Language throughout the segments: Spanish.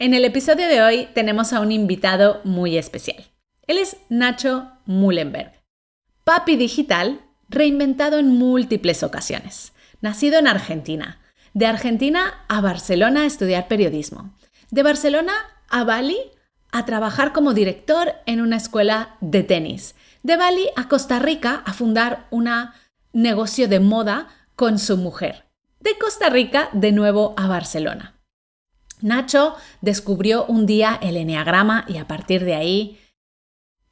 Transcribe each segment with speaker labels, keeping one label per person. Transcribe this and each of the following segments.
Speaker 1: En el episodio de hoy tenemos a un invitado muy especial. Él es Nacho Mullenberg, papi digital reinventado en múltiples ocasiones. Nacido en Argentina, de Argentina a Barcelona a estudiar periodismo, de Barcelona a Bali a trabajar como director en una escuela de tenis, de Bali a Costa Rica a fundar un negocio de moda con su mujer, de Costa Rica de nuevo a Barcelona. Nacho descubrió un día el eneagrama y a partir de ahí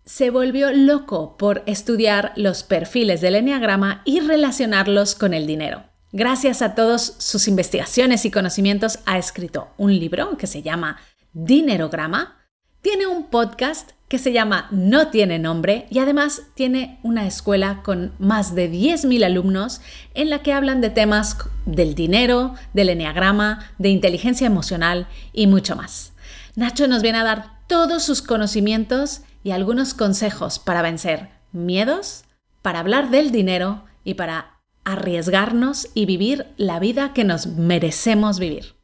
Speaker 1: se volvió loco por estudiar los perfiles del eneagrama y relacionarlos con el dinero. Gracias a todas sus investigaciones y conocimientos ha escrito un libro que se llama Dinerograma, tiene un podcast que se llama No tiene nombre y además tiene una escuela con más de 10.000 alumnos en la que hablan de temas del dinero, del enneagrama, de inteligencia emocional y mucho más. Nacho nos viene a dar todos sus conocimientos y algunos consejos para vencer miedos, para hablar del dinero y para arriesgarnos y vivir la vida que nos merecemos vivir.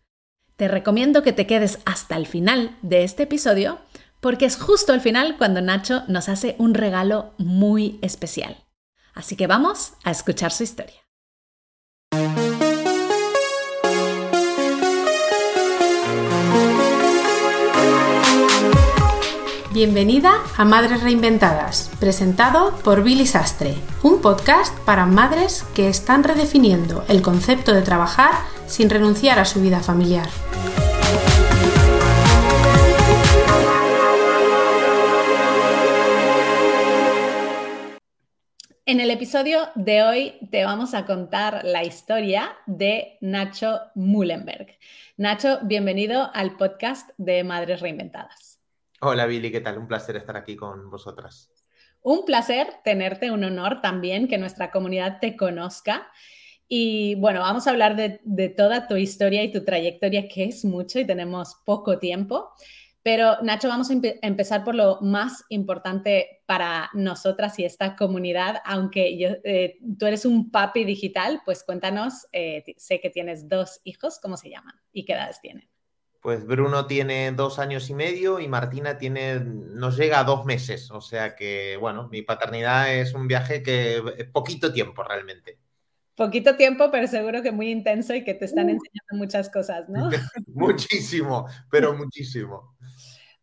Speaker 1: Te recomiendo que te quedes hasta el final de este episodio porque es justo al final cuando Nacho nos hace un regalo muy especial. Así que vamos a escuchar su historia. Bienvenida a Madres Reinventadas, presentado por Billy Sastre, un podcast para madres que están redefiniendo el concepto de trabajar sin renunciar a su vida familiar. En el episodio de hoy te vamos a contar la historia de Nacho Mullenberg. Nacho, bienvenido al podcast de Madres Reinventadas.
Speaker 2: Hola Billy, ¿qué tal? Un placer estar aquí con vosotras.
Speaker 1: Un placer tenerte, un honor también que nuestra comunidad te conozca. Y bueno, vamos a hablar de, de toda tu historia y tu trayectoria, que es mucho y tenemos poco tiempo. Pero Nacho, vamos a empezar por lo más importante para nosotras y esta comunidad, aunque yo, eh, tú eres un papi digital, pues cuéntanos, eh, sé que tienes dos hijos, ¿cómo se llaman y qué edades tienen?
Speaker 2: Pues Bruno tiene dos años y medio y Martina tiene, nos llega a dos meses, o sea que, bueno, mi paternidad es un viaje que poquito tiempo realmente.
Speaker 1: Poquito tiempo, pero seguro que muy intenso y que te están uh. enseñando muchas cosas, ¿no?
Speaker 2: muchísimo, pero muchísimo.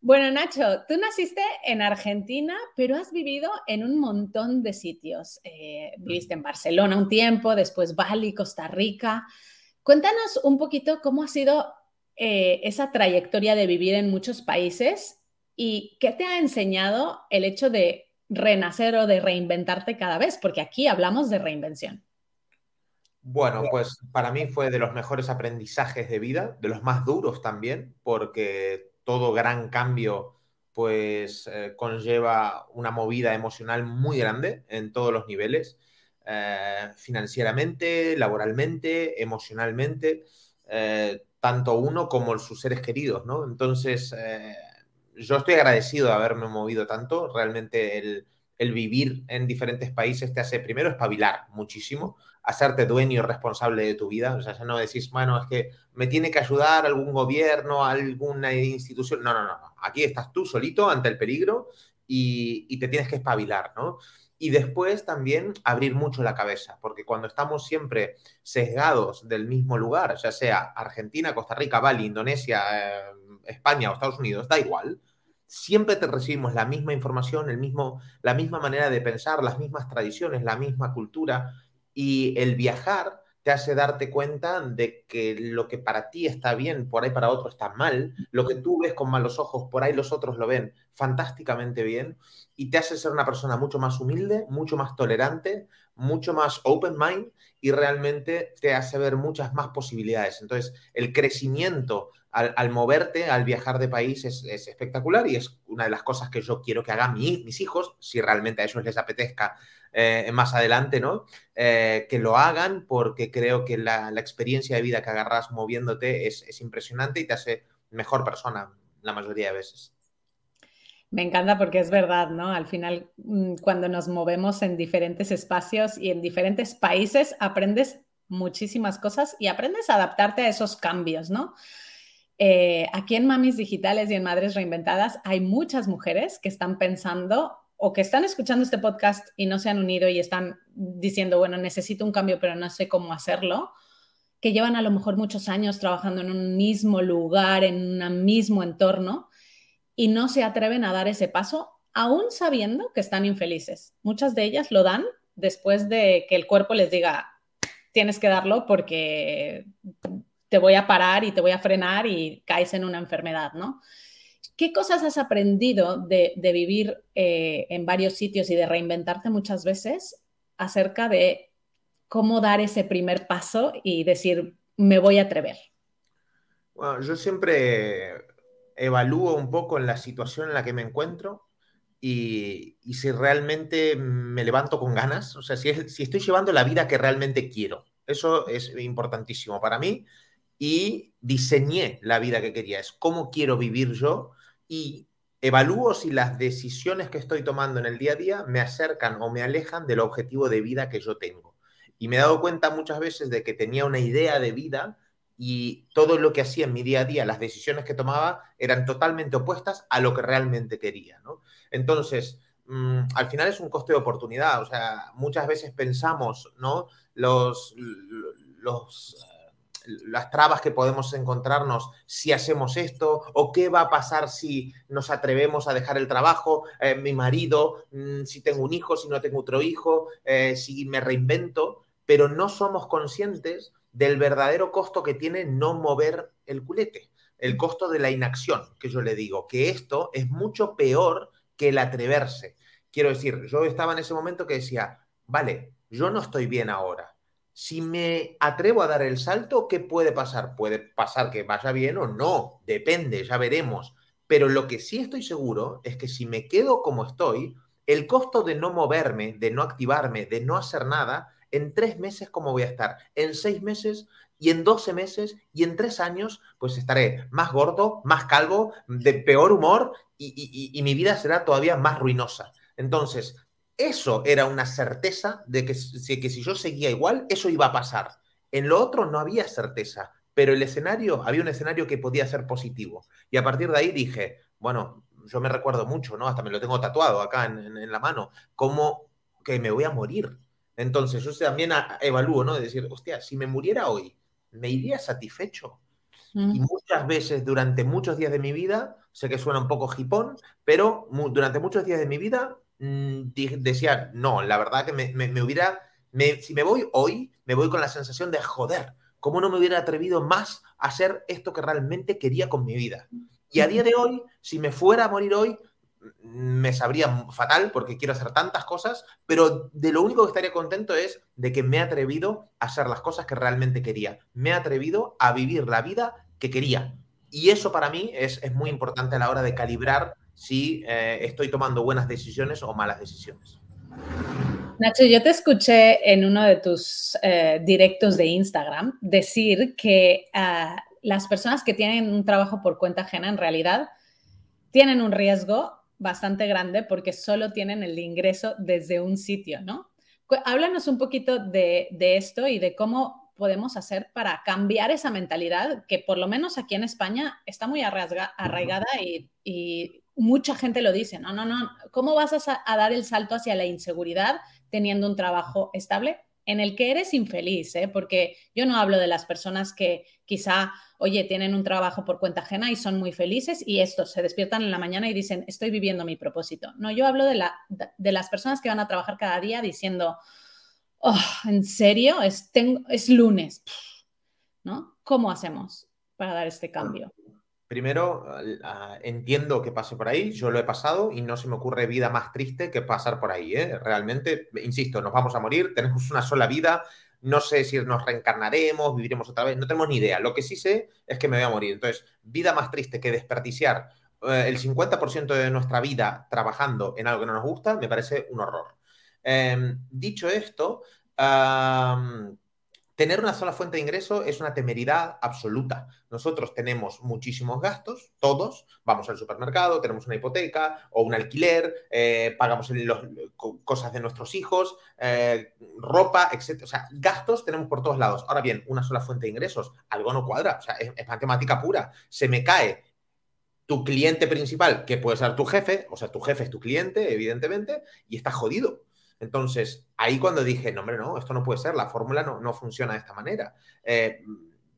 Speaker 1: Bueno, Nacho, tú naciste en Argentina, pero has vivido en un montón de sitios. Eh, viviste en Barcelona un tiempo, después Bali, Costa Rica. Cuéntanos un poquito cómo ha sido eh, esa trayectoria de vivir en muchos países y qué te ha enseñado el hecho de renacer o de reinventarte cada vez, porque aquí hablamos de reinvención.
Speaker 2: Bueno, pues para mí fue de los mejores aprendizajes de vida, de los más duros también, porque todo gran cambio pues eh, conlleva una movida emocional muy grande en todos los niveles, eh, financieramente, laboralmente, emocionalmente, eh, tanto uno como sus seres queridos, ¿no? Entonces, yo estoy agradecido de haberme movido tanto, realmente el, el vivir en diferentes países te hace primero espabilar muchísimo, hacerte dueño y responsable de tu vida. O sea, ya no decís, bueno, es que me tiene que ayudar algún gobierno, alguna institución. No, no, no. Aquí estás tú solito ante el peligro y, te tienes que espabilar, ¿no? Y después también abrir mucho la cabeza, porque cuando estamos siempre sesgados del mismo lugar, ya sea Argentina, Costa Rica, Bali, Indonesia, eh, España o Estados Unidos, da igual, siempre te recibimos la misma información, el mismo, la misma manera de pensar, las mismas tradiciones, la misma cultura, y el viajar te hace darte cuenta de que lo que para ti está bien, por ahí para otro está mal, lo que tú ves con malos ojos, por ahí los otros lo ven fantásticamente bien, y te hace ser una persona mucho más humilde, mucho más tolerante, mucho más open mind, y realmente te hace ver muchas más posibilidades. Entonces, el crecimiento al, moverte, al viajar de país es, espectacular y es una de las cosas que yo quiero que hagan mis hijos, si realmente a ellos les apetezca eh, más adelante, ¿no? Eh, que lo hagan porque creo que la, experiencia de vida que agarras moviéndote es, es impresionante y te hace mejor persona la mayoría de veces.
Speaker 1: Me encanta porque es verdad, ¿no? Al final, mm, cuando nos movemos en diferentes espacios y en diferentes países, aprendes muchísimas cosas y aprendes a adaptarte a esos cambios, ¿no? eh, aquí en Mamis Digitales y en Madres Reinventadas hay muchas mujeres que están pensando o que están escuchando este podcast y no se han unido y están diciendo, bueno, necesito un cambio, pero no sé cómo hacerlo, que llevan a lo mejor muchos años trabajando en un mismo lugar, en un mismo entorno y no se atreven a dar ese paso, aún sabiendo que están infelices. Muchas de ellas lo dan después de que el cuerpo les diga, tienes que darlo porque te voy a parar y te voy a frenar y caes en una enfermedad, ¿no? ¿Qué cosas has aprendido de, vivir eh, en varios sitios y de reinventarte muchas veces acerca de cómo dar ese primer paso y decir, me voy a atrever?
Speaker 2: Bueno, yo siempre evalúo un poco en la situación en la que me encuentro y, si realmente me levanto con ganas, o sea, si, si estoy llevando la vida que realmente quiero. Eso es importantísimo para mí y diseñé la vida que quería. Es cómo quiero vivir yo y evalúo si las decisiones que estoy tomando en el día a día me acercan o me alejan del objetivo de vida que yo tengo. Y me he dado cuenta muchas veces de que tenía una idea de vida y todo lo que hacía en mi día a día, las decisiones que tomaba, eran totalmente opuestas a lo que realmente quería. Entonces, mm, al final es un coste de oportunidad. O sea, muchas veces pensamos, ¿no? Los, los las trabas que podemos encontrarnos si hacemos esto o qué va a pasar si nos atrevemos a dejar el trabajo, eh, mi marido, mm, si tengo un hijo, si no tengo otro hijo, eh, si me reinvento, pero no somos conscientes del verdadero costo que tiene no mover el culete, el costo de la inacción, que yo le digo, que esto es mucho peor que el atreverse. Quiero decir, yo estaba en ese momento que decía, vale, yo no estoy bien ahora, si me atrevo a dar el salto, ¿qué puede pasar? Puede pasar que vaya bien o no, depende, ya veremos. Pero lo que sí estoy seguro es que si me quedo como estoy, el costo de no moverme, de no activarme, de no hacer nada, en tres meses, ¿cómo voy a estar? En seis meses y en doce meses y en tres años, pues estaré más gordo, más calvo, de peor humor y, y mi vida será todavía más ruinosa. Entonces, eso era una certeza de que, que si yo seguía igual, eso iba a pasar. En lo otro no había certeza, pero el escenario, había un escenario que podía ser positivo. Y a partir de ahí dije, bueno, yo me recuerdo mucho, ¿no? Hasta me lo tengo tatuado acá en, la mano, como que me voy a morir. Entonces yo también evalúo, ¿no? De decir, hostia, si me muriera hoy, ¿me iría satisfecho? Y muchas veces durante muchos días de mi vida, sé que suena un poco jipón, pero durante muchos días de mi vida decía, no, la verdad que me, hubiera, si me voy hoy, me voy con la sensación de joder, ¿cómo no me hubiera atrevido más a hacer esto que realmente quería con mi vida? Y a día de hoy, si me fuera a morir hoy, mm, me sabría fatal porque quiero hacer tantas cosas, pero de lo único que estaría contento es de que me he atrevido a hacer las cosas que realmente quería. Me he atrevido a vivir la vida que quería. Y eso para mí es, es muy importante a la hora de calibrar si eh, estoy tomando buenas decisiones o malas decisiones.
Speaker 1: Nacho, yo te escuché en uno de tus eh, directos de Instagram decir que ah, las personas que tienen un trabajo por cuenta ajena en realidad tienen un riesgo bastante grande porque solo tienen el ingreso desde un sitio, ¿no? Háblanos un poquito de, esto y de cómo podemos hacer para cambiar esa mentalidad que por lo menos aquí en España está muy arraigada y mucha gente lo dice, no, no, no, ¿cómo vas a, dar el salto hacia la inseguridad teniendo un trabajo estable? en el que eres infeliz, ¿eh? porque yo no hablo de las personas que quizá, oye, tienen un trabajo por cuenta ajena y son muy felices y estos se despiertan en la mañana y dicen, estoy viviendo mi propósito. No, yo hablo de, la, de las personas que van a trabajar cada día diciendo, oh, ¿en serio? Es, tengo, es lunes, ¿no? ¿Cómo hacemos para dar este cambio?
Speaker 2: Primero, ah, entiendo que pase por ahí, yo lo he pasado y no se me ocurre vida más triste que pasar por ahí. ¿eh? Realmente, insisto, nos vamos a morir, tenemos una sola vida, no sé si nos reencarnaremos, viviremos otra vez, no tenemos ni idea. Lo que sí sé es que me voy a morir. Entonces, vida más triste que desperdiciar eh, el 50% de nuestra vida trabajando en algo que no nos gusta, me parece un horror. Em, dicho esto, Tener una sola fuente de ingreso es una temeridad absoluta. Nosotros tenemos muchísimos gastos, todos. Vamos al supermercado, tenemos una hipoteca o un alquiler, eh, pagamos cosas de nuestros hijos, eh, ropa, etc. O sea, gastos tenemos por todos lados. Ahora bien, una sola fuente de ingresos, algo no cuadra. O sea, es, es matemática pura. Se me cae tu cliente principal, que puede ser tu jefe, o sea, tu jefe es tu cliente, evidentemente, y está jodido. Entonces, ahí cuando dije, no, hombre, no, esto no puede ser, la fórmula no, funciona de esta manera. Eh,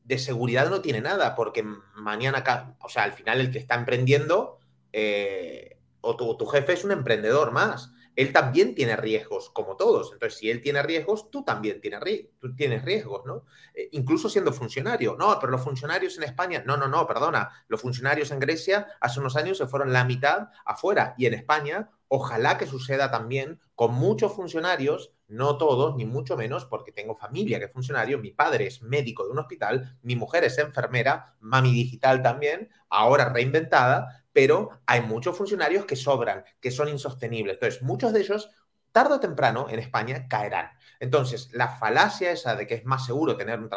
Speaker 2: de seguridad no tiene nada, porque mañana, o sea, al final el que está emprendiendo, eh, o tu, jefe es un emprendedor más. Él también tiene riesgos, como todos. Entonces, si él tiene riesgos, tú también tienes, tú tienes riesgos, ¿no? Eh, incluso siendo funcionario. No, pero los funcionarios en España, no, no, no, perdona. Los funcionarios en Grecia hace unos años se fueron la mitad afuera. Y en España Ojalá que suceda también con muchos funcionarios, no todos, ni mucho menos, porque tengo familia que es funcionario, mi padre es médico de un hospital, mi mujer es enfermera, mami digital también, ahora reinventada, pero hay muchos funcionarios que sobran, que son insostenibles. Entonces, muchos de ellos, tarde o temprano, en España caerán. Entonces, la falacia esa de que es más seguro tener un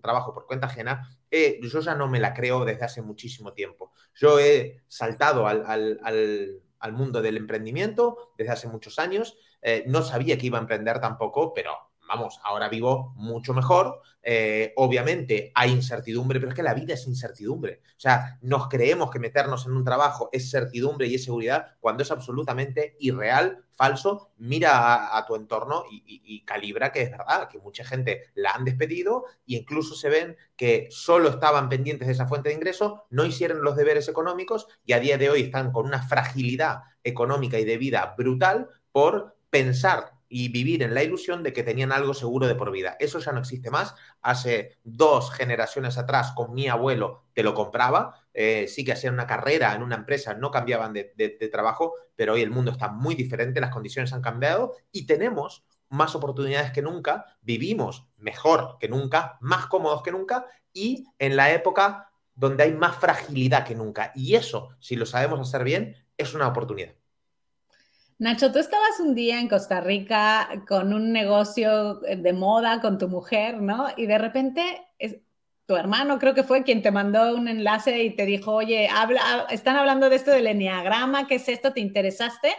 Speaker 2: trabajo, por cuenta ajena, eh, yo ya no me la creo desde hace muchísimo tiempo. Yo he saltado al al mundo del emprendimiento desde hace muchos años. Eh, no sabía que iba a emprender tampoco, pero vamos, ahora vivo mucho mejor. Eh, obviamente hay incertidumbre, pero es que la vida es incertidumbre. O sea, nos creemos que meternos en un trabajo es certidumbre y es seguridad cuando es absolutamente irreal, falso. Mira a, tu entorno y, y, calibra que es verdad, que mucha gente la han despedido e incluso se ven que solo estaban pendientes de esa fuente de ingreso, no hicieron los deberes económicos y a día de hoy están con una fragilidad económica y de vida brutal por pensar y vivir en la ilusión de que tenían algo seguro de por vida. Eso ya no existe más. Hace dos generaciones atrás, con mi abuelo, te lo compraba. Eh, sí que hacían una carrera en una empresa, no cambiaban de, trabajo, pero hoy el mundo está muy diferente, las condiciones han cambiado y tenemos más oportunidades que nunca, vivimos mejor que nunca, más cómodos que nunca y en la época donde hay más fragilidad que nunca. Y eso, si lo sabemos hacer bien, es una oportunidad.
Speaker 1: Nacho, tú estabas un día en Costa Rica con un negocio de moda con tu mujer, ¿no? Y de repente tu hermano creo que fue quien te mandó un enlace y te dijo, oye, habla, están hablando de esto del enneagrama, ¿qué es esto? ¿Te interesaste?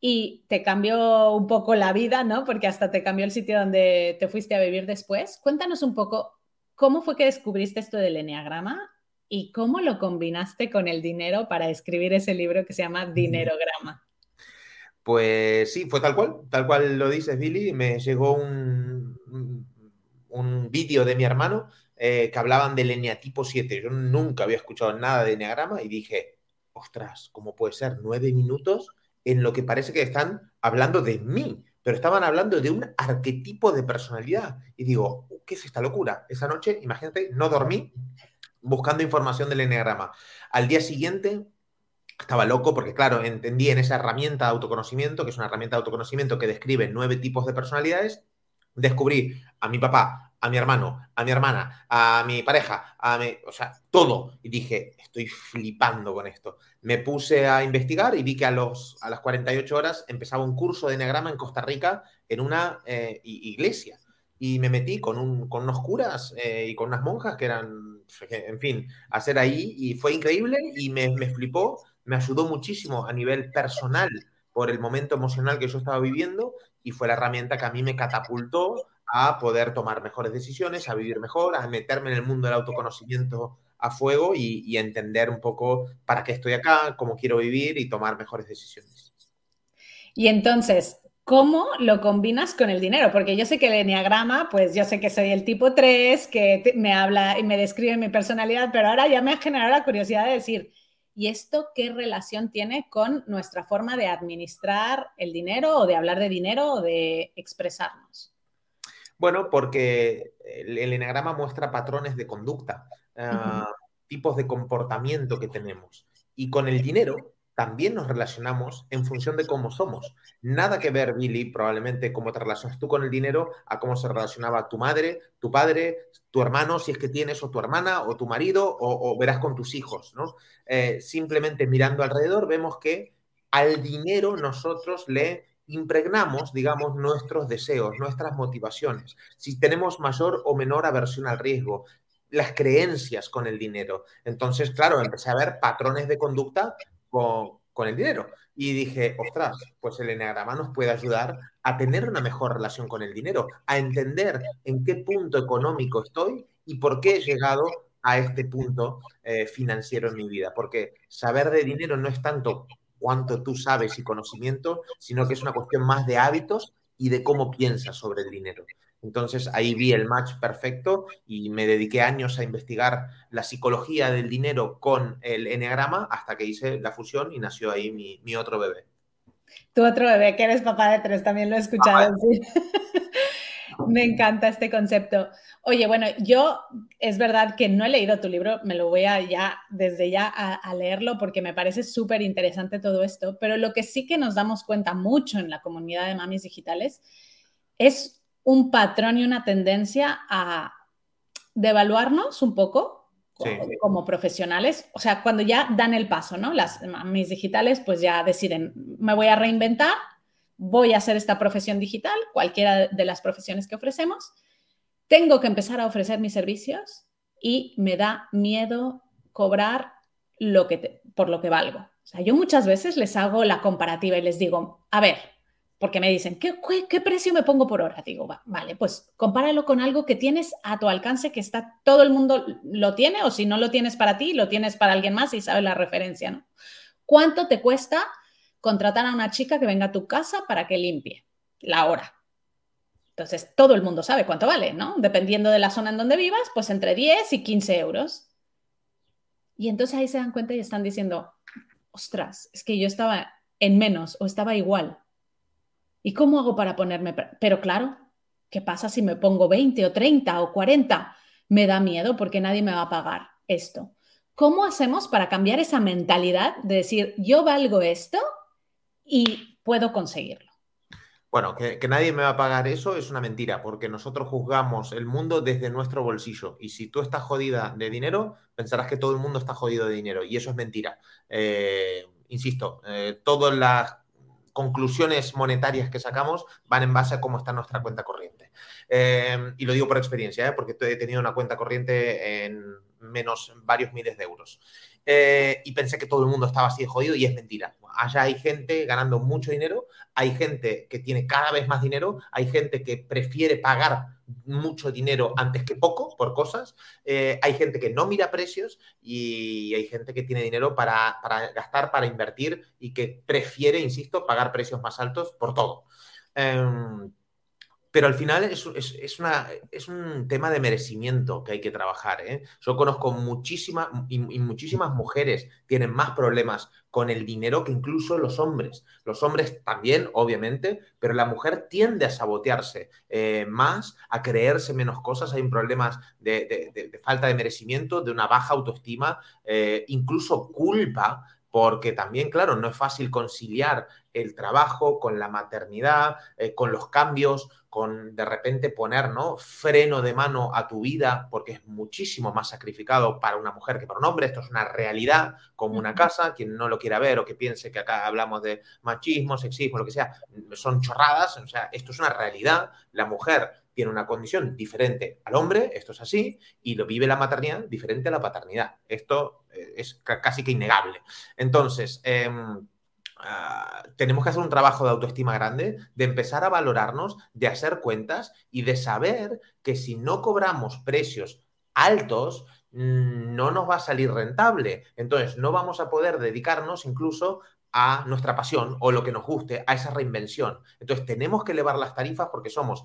Speaker 1: Y te cambió un poco la vida, ¿no? Porque hasta te cambió el sitio donde te fuiste a vivir después. Cuéntanos un poco, ¿cómo fue que descubriste esto del enneagrama y cómo lo combinaste con el dinero para escribir ese libro que se llama Dinerograma?
Speaker 2: Pues sí, fue tal cual, tal cual lo dices, Billy. Me llegó un, un, vídeo de mi hermano eh, que hablaban del eneatipo 7. Yo nunca había escuchado nada de eneagrama y dije, ostras, ¿cómo puede ser nueve minutos en lo que parece que están hablando de mí? Pero estaban hablando de un arquetipo de personalidad. Y digo, ¿qué es esta locura? Esa noche, imagínate, no dormí buscando información del eneagrama. Al día siguiente estaba loco porque, claro, entendí en esa herramienta de autoconocimiento, que es una herramienta de autoconocimiento que describe nueve tipos de personalidades, descubrí a mi papá, a mi hermano, a mi hermana, a mi pareja, a mi, o sea, todo. Y dije, estoy flipando con esto. Me puse a investigar y vi que a, los, a las 48 horas empezaba un curso de Enneagrama en Costa Rica en una eh, iglesia. Y me metí con, un, con unos curas eh, y con unas monjas que eran, en fin, hacer ahí. Y fue increíble y me, me flipó me ayudó muchísimo a nivel personal por el momento emocional que yo estaba viviendo y fue la herramienta que a mí me catapultó a poder tomar mejores decisiones, a vivir mejor, a meterme en el mundo del autoconocimiento a fuego y, entender un poco para qué estoy acá, cómo quiero vivir y tomar mejores decisiones.
Speaker 1: Y entonces, ¿cómo lo combinas con el dinero? Porque yo sé que el enneagrama, pues yo sé que soy el tipo 3, que me habla y me describe mi personalidad, pero ahora ya me ha generado la curiosidad de decir, ¿Y esto qué relación tiene con nuestra forma de administrar el dinero o de hablar de dinero o de expresarnos?
Speaker 2: Bueno, porque el, enagrama muestra patrones de conducta, ah, tipos de comportamiento que tenemos. Y con el dinero también nos relacionamos en función de cómo somos. Nada que ver, Billy, probablemente cómo te relacionas tú con el dinero, a cómo se relacionaba tu madre, tu padre, tu hermano, si es que tienes, o tu hermana, o tu marido, o, verás con tus hijos, ¿no? Eh, simplemente mirando alrededor vemos que al dinero nosotros le impregnamos, digamos, nuestros deseos, nuestras motivaciones, si tenemos mayor o menor aversión al riesgo, las creencias con el dinero. Entonces, claro, empecé a ver patrones de conducta con, el dinero. Y dije, ostras, pues el eneagrama nos puede ayudar a tener una mejor relación con el dinero, a entender en qué punto económico estoy y por qué he llegado a este punto eh, financiero en mi vida. Porque saber de dinero no es tanto cuánto tú sabes y conocimiento, sino que es una cuestión más de hábitos y de cómo piensas sobre el dinero. Entonces ahí vi el match perfecto y me dediqué años a investigar la psicología del dinero con el enneagrama hasta que hice la fusión y nació ahí mi, otro bebé.
Speaker 1: Tu otro bebé, que eres papá de tres, también lo he escuchado. me encanta este concepto. Oye, bueno, yo es verdad que no he leído tu libro, me lo voy a ya, desde ya a leerlo porque me parece súper interesante todo esto, pero lo que sí que nos damos cuenta mucho en la comunidad de mamis digitales es un patrón y una tendencia a devaluarnos un poco como, profesionales. O sea, cuando ya dan el paso, ¿no? Las mis digitales pues ya deciden, me voy a reinventar, voy a hacer esta profesión digital, cualquiera de las profesiones que ofrecemos, tengo que empezar a ofrecer mis servicios y me da miedo cobrar lo que por lo que valgo. O sea, yo muchas veces les hago la comparativa y les digo, a ver, porque me dicen, ¿qué, ¿qué, precio me pongo por hora? Digo, vale, pues compáralo con algo que tienes a tu alcance, que está, todo el mundo lo tiene, o si no lo tienes para ti, lo tienes para alguien más y sabe la referencia, ¿no? ¿Cuánto te cuesta contratar a una chica que venga a tu casa para que limpie la hora? Entonces, todo el mundo sabe cuánto vale, ¿no? Dependiendo de la zona en donde vivas, pues entre 10 y 15 euros. Y entonces ahí se dan cuenta y están diciendo, ostras, es que yo estaba en menos o estaba igual ¿Y cómo hago para ponerme? Pero claro, ¿qué pasa si me pongo 20 o 30 o 40? Me da miedo porque nadie me va a pagar esto. ¿Cómo hacemos para cambiar esa mentalidad de decir, yo valgo esto y puedo conseguirlo?
Speaker 2: Bueno, que, nadie me va a pagar eso es una mentira, porque nosotros juzgamos el mundo desde nuestro bolsillo. Y si tú estás jodida de dinero, pensarás que todo el mundo está jodido de dinero. Y eso es mentira. Eh, insisto, eh, todas las conclusiones monetarias que sacamos van en base a cómo está nuestra cuenta corriente. Em, y lo digo por experiencia, ¿eh? porque he tenido una cuenta corriente en menos varios miles de euros. Eh, y pensé que todo el mundo estaba así de jodido y es mentira. Allá hay gente ganando mucho dinero, hay gente que tiene cada vez más dinero, hay gente que prefiere pagar mucho dinero antes que poco por cosas, eh, hay gente que no mira precios y hay gente que tiene dinero para, gastar, para invertir y que prefiere, insisto, pagar precios más altos por todo. Em, pero al final es, es, una, es, un tema de merecimiento que hay que trabajar. ¿eh? Yo conozco muchísimas y, muchísimas mujeres tienen más problemas con el dinero que incluso los hombres. Los hombres también, obviamente, pero la mujer tiende a sabotearse eh, más, a creerse menos cosas. Hay problemas de, de, falta de merecimiento, de una baja autoestima, eh, incluso culpa porque también, claro, no es fácil conciliar el trabajo con la maternidad, eh, con los cambios, con de repente poner ¿no? freno de mano a tu vida, porque es muchísimo más sacrificado para una mujer que para un hombre. Esto es una realidad como una casa. Quien no lo quiera ver o que piense que acá hablamos de machismo, sexismo, lo que sea, son chorradas. O sea, esto es una realidad. La mujer tiene una condición diferente al hombre, esto es así, y lo vive la maternidad diferente a la paternidad. Esto eh, es casi que innegable. Entonces, em, ah, tenemos que hacer un trabajo de autoestima grande, de empezar a valorarnos, de hacer cuentas y de saber que si no cobramos precios altos, mm, no nos va a salir rentable. Entonces, no vamos a poder dedicarnos incluso a nuestra pasión o lo que nos guste, a esa reinvención. Entonces, tenemos que elevar las tarifas porque somos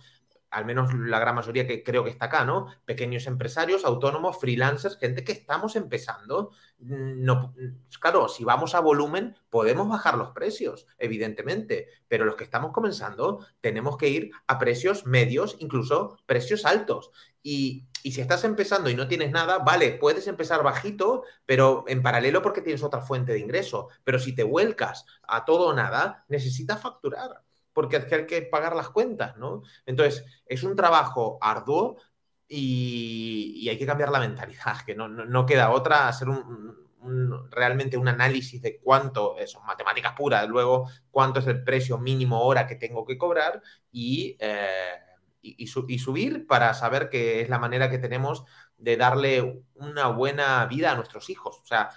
Speaker 2: al menos la gran mayoría que creo que está acá, ¿no? Pequeños empresarios, autónomos, freelancers, gente que estamos empezando. No, claro, si vamos a volumen, podemos bajar los precios, evidentemente, pero los que estamos comenzando tenemos que ir a precios medios, incluso precios altos. Y, y si estás empezando y no tienes nada, vale, puedes empezar bajito, pero en paralelo porque tienes otra fuente de ingreso. Pero si te vuelcas a todo o nada, necesitas facturar porque hay que pagar las cuentas, ¿no? Entonces, es un trabajo arduo y, hay que cambiar la mentalidad, que no, queda otra, hacer un, realmente un análisis de cuánto, son matemáticas puras, luego cuánto es el precio mínimo hora que tengo que cobrar y, eh, y, subir para saber que es la manera que tenemos de darle una buena vida a nuestros hijos. O sea,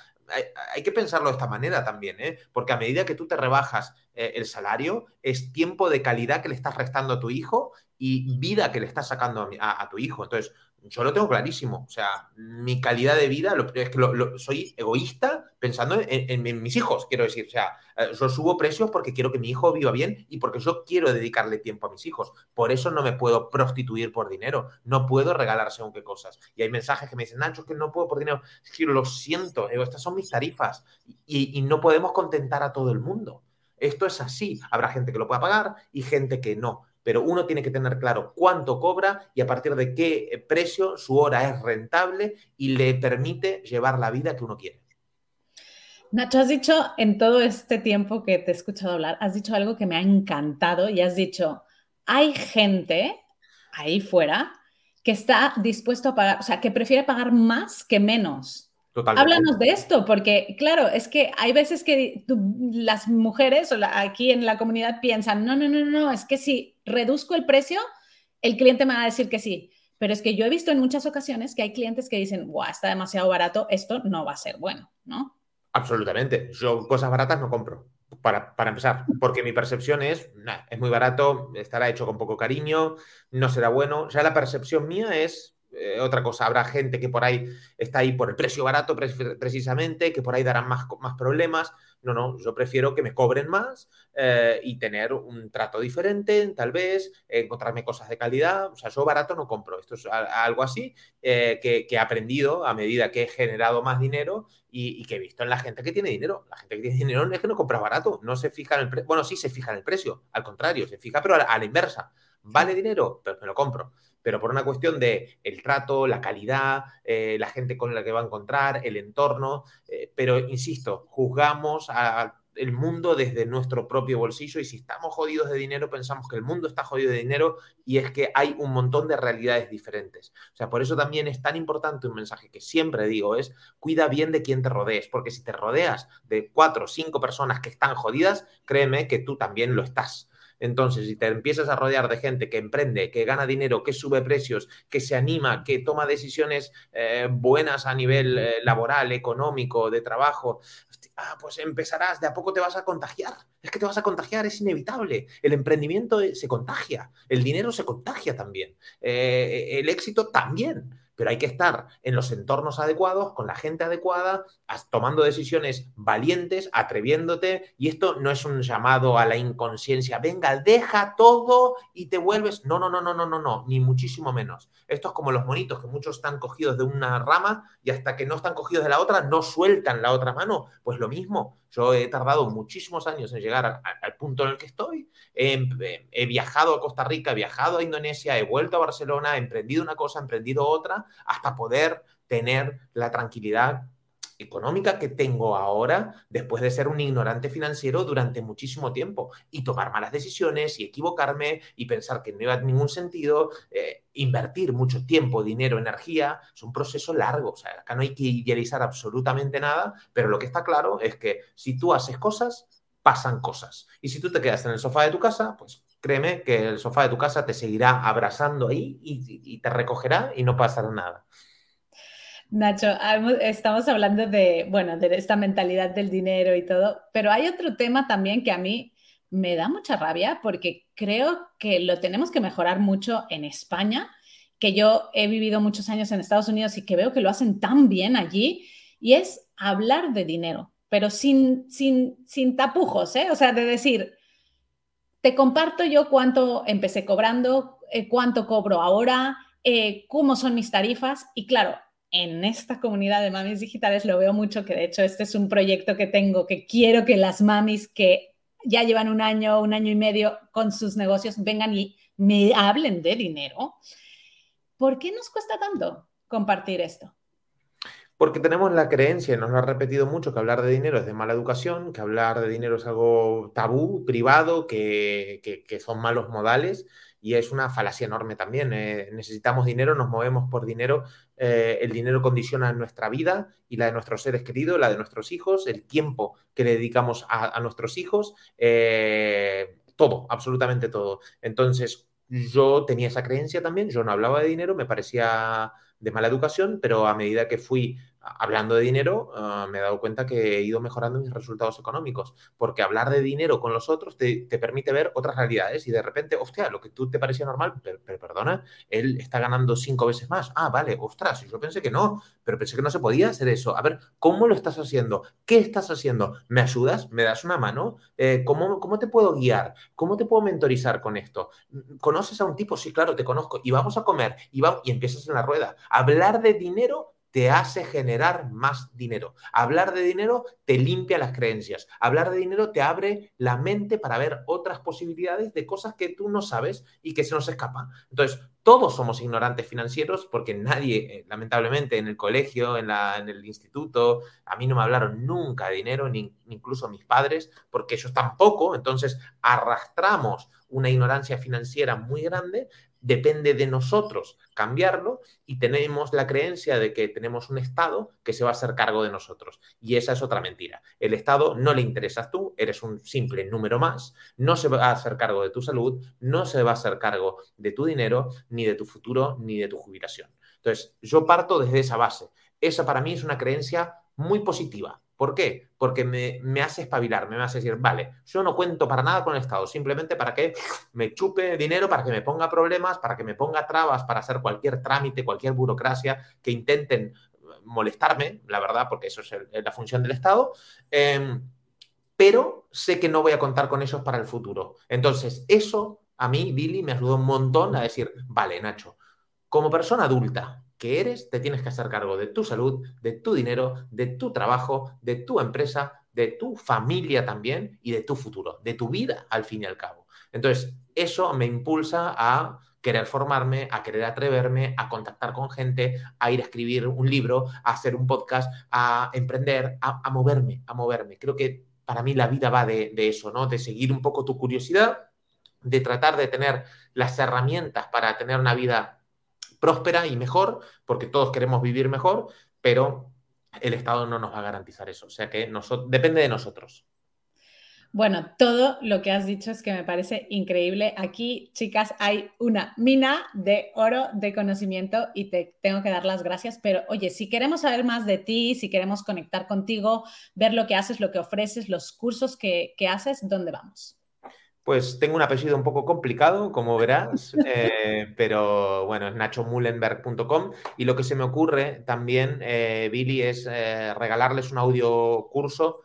Speaker 2: hay, que pensarlo de esta manera también, ¿eh? porque a medida que tú te rebajas eh, el salario, es tiempo de calidad que le estás restando a tu hijo y vida que le estás sacando a tu hijo. Entonces, yo lo tengo clarísimo. O sea, mi calidad de vida, lo, es que soy egoísta pensando en, mis hijos, quiero decir. O sea, eh, yo subo precios porque quiero que mi hijo viva bien y porque yo quiero dedicarle tiempo a mis hijos. Por eso no me puedo prostituir por dinero. No puedo regalar según qué cosas. Y hay mensajes que me dicen, Nacho, es que no puedo por dinero. Es que lo siento, estas son mis tarifas y no podemos contentar a todo el mundo. Esto es así. Habrá gente que lo pueda pagar y gente que no pero uno tiene que tener claro cuánto cobra y a partir de qué eh, precio su hora es rentable y le permite llevar la vida que uno quiere.
Speaker 1: Nacho, has dicho en todo este tiempo que te he escuchado hablar, has dicho algo que me ha encantado y has dicho, hay gente ahí fuera que está dispuesto a pagar, o sea, que prefiere pagar más que menos. Háblanos de esto, porque claro, es que hay veces que las mujeres o aquí en la comunidad piensan, no, no, no, no, es que si reduzco el precio, el cliente me va a decir que sí. Pero es que yo he visto en muchas ocasiones que hay clientes que dicen, guau, está demasiado barato, esto no va a ser bueno, ¿no?
Speaker 2: Absolutamente. Yo cosas baratas no compro, para, para empezar, porque mi percepción es, es muy barato, estará hecho con poco cariño, no será bueno. Ya la percepción mía es, eh, otra cosa, habrá gente que por ahí está ahí por el precio barato precisamente, que por ahí darán más, más problemas. No, no, yo prefiero que me cobren más eh, y tener un trato diferente, tal vez, encontrarme cosas de calidad. O sea, yo barato no compro. Esto es algo así eh, que, he aprendido a medida que he generado más dinero y, que he visto en la gente que tiene dinero. La gente que tiene dinero es que no compra barato, no se fija en el precio. Bueno, sí se fija en el precio, al contrario, se fija, pero a la inversa. ¿Vale dinero? Pero me lo compro pero por una cuestión de el trato, la calidad, eh, la gente con la que va a encontrar, el entorno. Eh, pero insisto, juzgamos al el mundo desde nuestro propio bolsillo y si estamos jodidos de dinero, pensamos que el mundo está jodido de dinero y es que hay un montón de realidades diferentes. O sea, por eso también es tan importante un mensaje que siempre digo, es cuida bien de quién te rodees, porque si te rodeas de cuatro o cinco personas que están jodidas, créeme que tú también lo estás. Entonces, si te empiezas a rodear de gente que emprende, que gana dinero, que sube precios, que se anima, que toma decisiones eh, buenas a nivel eh, laboral, económico, de trabajo, ah, pues empezarás, de a poco te vas a contagiar. Es que te vas a contagiar, es inevitable. El emprendimiento eh, se contagia, el dinero se contagia también, el éxito también pero hay que estar en los entornos adecuados, con la gente adecuada, tomando decisiones valientes, atreviéndote, y esto no es un llamado a la inconsciencia, venga, deja todo y te vuelves, no, no, no, no, no, no, no, ni muchísimo menos. Esto es como los monitos, que muchos están cogidos de una rama y hasta que no están cogidos de la otra, no sueltan la otra mano. Pues lo mismo, yo he tardado muchísimos años en llegar al punto en el que estoy. He, viajado a Costa Rica, he viajado a Indonesia, he vuelto a Barcelona, he emprendido una cosa, he emprendido otra, hasta poder tener la tranquilidad económica que tengo ahora después de ser un ignorante financiero durante muchísimo tiempo y tomar malas decisiones y equivocarme y pensar que no iba a ningún sentido, eh, invertir mucho tiempo, dinero, energía, es un proceso largo, o sea, acá no hay que idealizar absolutamente nada, pero lo que está claro es que si tú haces cosas, pasan cosas. Y si tú te quedas en el sofá de tu casa, pues créeme que el sofá de tu casa te seguirá abrazando ahí y, y te recogerá y no pasará nada.
Speaker 1: Nacho, estamos hablando de, bueno, de esta mentalidad del dinero y todo, pero hay otro tema también que a mí me da mucha rabia porque creo que lo tenemos que mejorar mucho en España, que yo he vivido muchos años en Estados Unidos y que veo que lo hacen tan bien allí, y es hablar de dinero, pero sin, sin, sin tapujos, ¿eh? O sea, de decir, te comparto yo cuánto empecé cobrando, eh, cuánto cobro ahora, eh, cómo son mis tarifas, y claro, en esta comunidad de mamis digitales lo veo mucho, que de hecho este es un proyecto que tengo, que quiero que las mamis que ya llevan un año, un año y medio con sus negocios vengan y me hablen de dinero. ¿Por qué nos cuesta tanto compartir esto?
Speaker 2: Porque tenemos la creencia, nos lo ha repetido mucho, que hablar de dinero es de mala educación, que hablar de dinero es algo tabú, privado, que, que son malos modales y es una falacia enorme también. Eh, necesitamos dinero, nos movemos por dinero, eh, el dinero condiciona nuestra vida y la de nuestros seres queridos, la de nuestros hijos, el tiempo que le dedicamos a, nuestros hijos, eh, todo, absolutamente todo. Entonces, yo tenía esa creencia también, yo no hablaba de dinero, me parecía de mala educación, pero a medida que fui hablando de dinero, ah, me he dado cuenta que he ido mejorando mis resultados económicos, porque hablar de dinero con los otros te, permite ver otras realidades y de repente, hostia, lo que tú te parecía normal, pero, perdona, él está ganando cinco veces más. Ah, vale, ostras, yo pensé que no, pero pensé que no se podía hacer eso. A ver, ¿cómo lo estás haciendo? ¿Qué estás haciendo? ¿Me ayudas? ¿Me das una mano? Eh, ¿cómo, ¿Cómo te puedo guiar? ¿Cómo te puedo mentorizar con esto? ¿Conoces a un tipo? Sí, claro, te conozco. Y vamos a comer y, va, y empiezas en la rueda. Hablar de dinero te hace generar más dinero. Hablar de dinero te limpia las creencias. Hablar de dinero te abre la mente para ver otras posibilidades de cosas que tú no sabes y que se nos escapan. Entonces, todos somos ignorantes financieros porque nadie, eh, lamentablemente, en el colegio, en, el instituto, a mí no me hablaron nunca de dinero, ni incluso mis padres, porque ellos tampoco. Entonces, arrastramos una ignorancia financiera muy grande, depende de nosotros cambiarlo y tenemos la creencia de que tenemos un Estado que se va a hacer cargo de nosotros. Y esa es otra mentira. El Estado no le interesas tú, eres un simple número más, no se va a hacer cargo de tu salud, no se va a hacer cargo de tu dinero, ni de tu futuro, ni de tu jubilación. Entonces, yo parto desde esa base. Esa para mí es una creencia muy positiva. ¿Por qué? Porque me, hace espabilar, me hace decir, vale, yo no cuento para nada con el Estado, simplemente para que me chupe dinero, para que me ponga problemas, para que me ponga trabas para hacer cualquier trámite, cualquier burocracia que intenten molestarme, la verdad, porque eso es, la función del Estado. Em, pero sé que no voy a contar con ellos para el futuro. Entonces, eso a mí, Billy, me ayudó un montón a decir, vale, Nacho, como persona adulta, que eres, te tienes que hacer cargo de tu salud, de tu dinero, de tu trabajo, de tu empresa, de tu familia también y de tu futuro, de tu vida al fin y al cabo. Entonces, eso me impulsa a querer formarme, a querer atreverme, a contactar con gente, a ir a escribir un libro, a hacer un podcast, a emprender, a, moverme, a moverme. Creo que para mí la vida va de, de eso, ¿no? De seguir un poco tu curiosidad, de tratar de tener las herramientas para tener una vida próspera y mejor, porque todos queremos vivir mejor, pero el Estado no nos va a garantizar eso. O sea que depende de nosotros.
Speaker 1: Bueno, todo lo que has dicho es que me parece increíble. Aquí, chicas, hay una mina de oro de conocimiento y te tengo que dar las gracias. Pero oye, si queremos saber más de ti, si queremos conectar contigo, ver lo que haces, lo que ofreces, los cursos que, que haces, ¿dónde vamos?
Speaker 2: Pues tengo un apellido un poco complicado, como verás, eh, pero bueno, es nachomulenberg.com y lo que se me ocurre también, eh, Billy, es eh, regalarles un audio curso,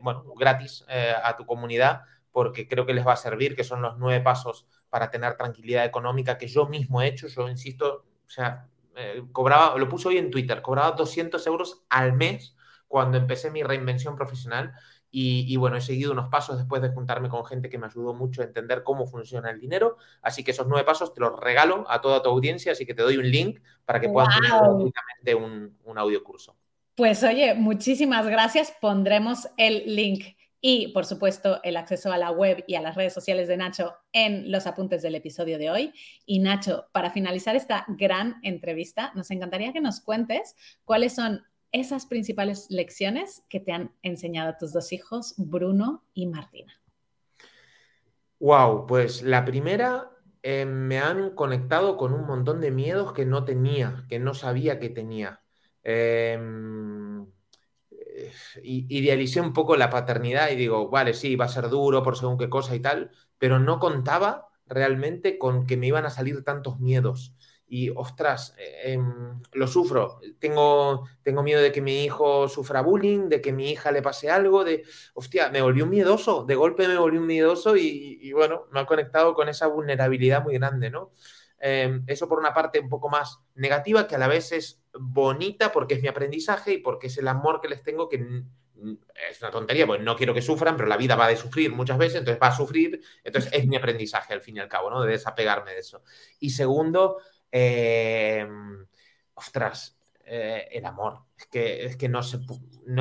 Speaker 2: bueno, gratis a tu comunidad, porque creo que les va a servir, que son los nueve pasos para tener tranquilidad económica que yo mismo he hecho, yo insisto, o sea, cobraba, lo puse hoy en Twitter, cobraba 200 euros al mes cuando empecé mi reinvención profesional y, bueno, he seguido unos pasos después de juntarme con gente que me ayudó mucho a entender cómo funciona el dinero. Así que esos nueve pasos te los regalo a toda tu audiencia, así que te doy un link para que puedas tener gratuitamente un, un audio curso.
Speaker 1: Pues oye, muchísimas gracias. Pondremos el link y, por supuesto, el acceso a la web y a las redes sociales de Nacho en los apuntes del episodio de hoy. Y Nacho, para finalizar esta gran entrevista, nos encantaría que nos cuentes cuáles son esas principales lecciones que te han enseñado tus dos hijos, Bruno y Martina?
Speaker 2: Wow, pues la primera eh, me han conectado con un montón de miedos que no tenía, que no sabía que tenía. Em, eh, idealicé un poco la paternidad y digo, vale, sí, va a ser duro por según qué cosa y tal, pero no contaba realmente con que me iban a salir tantos miedos y ostras, eh, em, lo sufro. Tengo, tengo miedo de que mi hijo sufra bullying, de que mi hija le pase algo, de, hostia, me volvió un miedoso, de golpe me volvió un miedoso y, bueno, me ha conectado con esa vulnerabilidad muy grande, ¿no? Em, eso por una parte un poco más negativa, que a la vez es bonita porque es mi aprendizaje y porque es el amor que les tengo que es una tontería, pues no quiero que sufran, pero la vida va de sufrir muchas veces, entonces va a sufrir, entonces es mi aprendizaje al fin y al cabo, ¿no? De desapegarme de eso. Y segundo, Em, ostras, eh, el amor. Es que, es que no, se,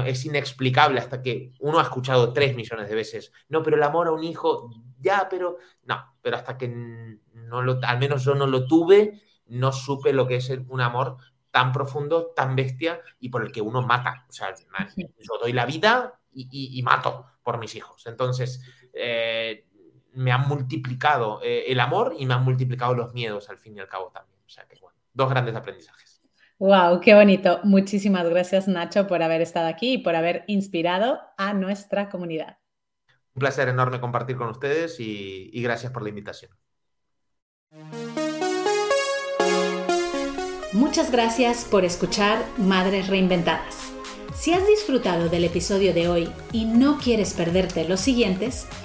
Speaker 2: es inexplicable hasta que uno ha escuchado tres millones de veces. No, pero el amor a un hijo ya, pero no, pero hasta que no lo, al menos yo no lo tuve, no supe lo que es un amor tan profundo, tan bestia y por el que uno mata. O sea, yo doy la vida y, mato por mis hijos. Entonces, eh, me han multiplicado eh, el amor y me han multiplicado los miedos al fin y al cabo también. O sea que, bueno, dos grandes aprendizajes.
Speaker 1: Wow, qué bonito. Muchísimas gracias, Nacho, por haber estado aquí y por haber inspirado a nuestra comunidad.
Speaker 2: Un placer enorme compartir con ustedes y, y gracias por la invitación.
Speaker 1: Muchas gracias por escuchar Madres Reinventadas. Si has disfrutado del episodio de hoy y no quieres perderte los siguientes,